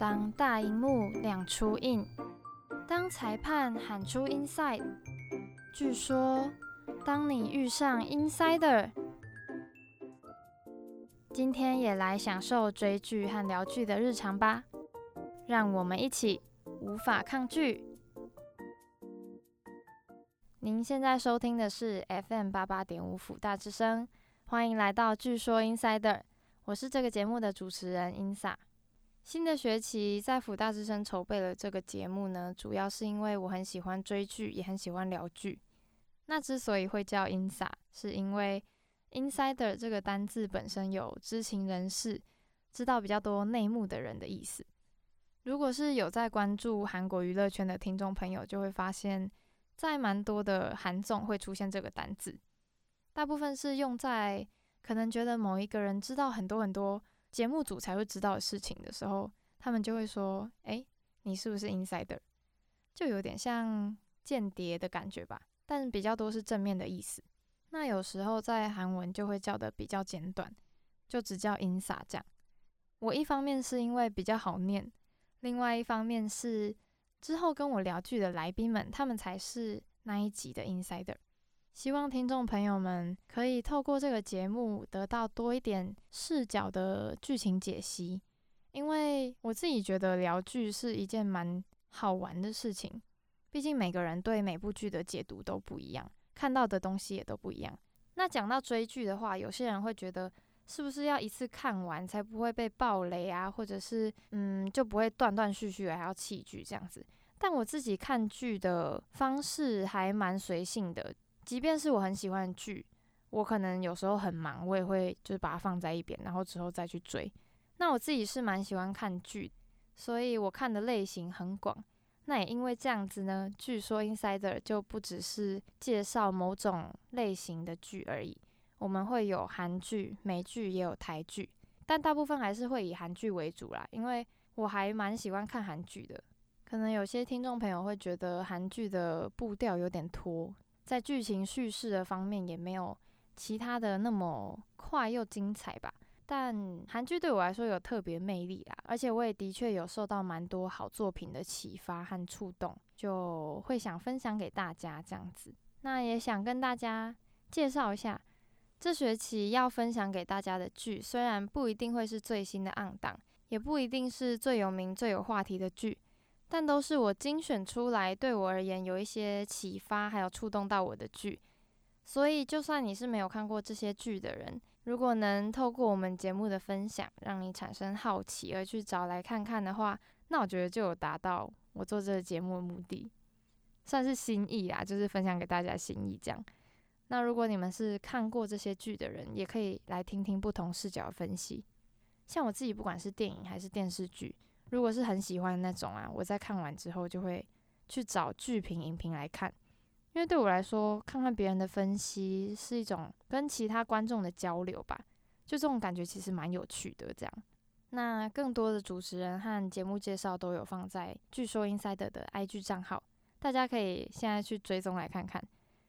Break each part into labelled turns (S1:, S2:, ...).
S1: 当大荧幕亮出印，当裁判喊出 inside，据说当你遇上 insider，今天也来享受追剧和聊剧的日常吧。让我们一起无法抗拒。您现在收听的是 FM 八八点五辅大之声，欢迎来到据说 insider，我是这个节目的主持人 Insa。新的学期在辅大之声筹备了这个节目呢，主要是因为我很喜欢追剧，也很喜欢聊剧。那之所以会叫 Insa，是因为 Insider 这个单字本身有知情人士、知道比较多内幕的人的意思。如果是有在关注韩国娱乐圈的听众朋友，就会发现，在蛮多的韩综会出现这个单字，大部分是用在可能觉得某一个人知道很多很多。节目组才会知道的事情的时候，他们就会说：“哎，你是不是 insider？” 就有点像间谍的感觉吧，但比较多是正面的意思。那有时候在韩文就会叫的比较简短，就只叫 insa 这样。我一方面是因为比较好念，另外一方面是之后跟我聊剧的来宾们，他们才是那一集的 insider。希望听众朋友们可以透过这个节目得到多一点视角的剧情解析，因为我自己觉得聊剧是一件蛮好玩的事情。毕竟每个人对每部剧的解读都不一样，看到的东西也都不一样。那讲到追剧的话，有些人会觉得是不是要一次看完才不会被暴雷啊，或者是嗯就不会断断续续还要弃剧这样子？但我自己看剧的方式还蛮随性的。即便是我很喜欢的剧，我可能有时候很忙，我也会就是把它放在一边，然后之后再去追。那我自己是蛮喜欢看剧，所以我看的类型很广。那也因为这样子呢，据说 Insider 就不只是介绍某种类型的剧而已，我们会有韩剧、美剧，也有台剧，但大部分还是会以韩剧为主啦，因为我还蛮喜欢看韩剧的。可能有些听众朋友会觉得韩剧的步调有点拖。在剧情叙事的方面也没有其他的那么快又精彩吧，但韩剧对我来说有特别魅力啦，而且我也的确有受到蛮多好作品的启发和触动，就会想分享给大家这样子。那也想跟大家介绍一下，这学期要分享给大家的剧，虽然不一定会是最新的暗档，也不一定是最有名、最有话题的剧。但都是我精选出来，对我而言有一些启发，还有触动到我的剧。所以，就算你是没有看过这些剧的人，如果能透过我们节目的分享，让你产生好奇而去找来看看的话，那我觉得就有达到我做这个节目的目的，算是心意啦，就是分享给大家心意这样。那如果你们是看过这些剧的人，也可以来听听不同视角的分析。像我自己，不管是电影还是电视剧。如果是很喜欢那种啊，我在看完之后就会去找剧评、影评来看，因为对我来说，看看别人的分析是一种跟其他观众的交流吧，就这种感觉其实蛮有趣的。这样，那更多的主持人和节目介绍都有放在据说 Insider 的 IG 账号，大家可以现在去追踪来看看，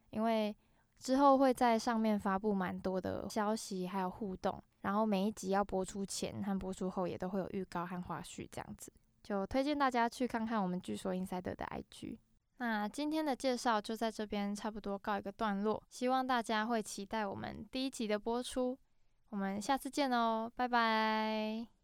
S1: 因为之后会在上面发布蛮多的消息还有互动。然后每一集要播出前和播出后也都会有预告和花絮，这样子就推荐大家去看看我们据说 Insider 的 IG。那今天的介绍就在这边差不多告一个段落，希望大家会期待我们第一集的播出。我们下次见哦，拜拜。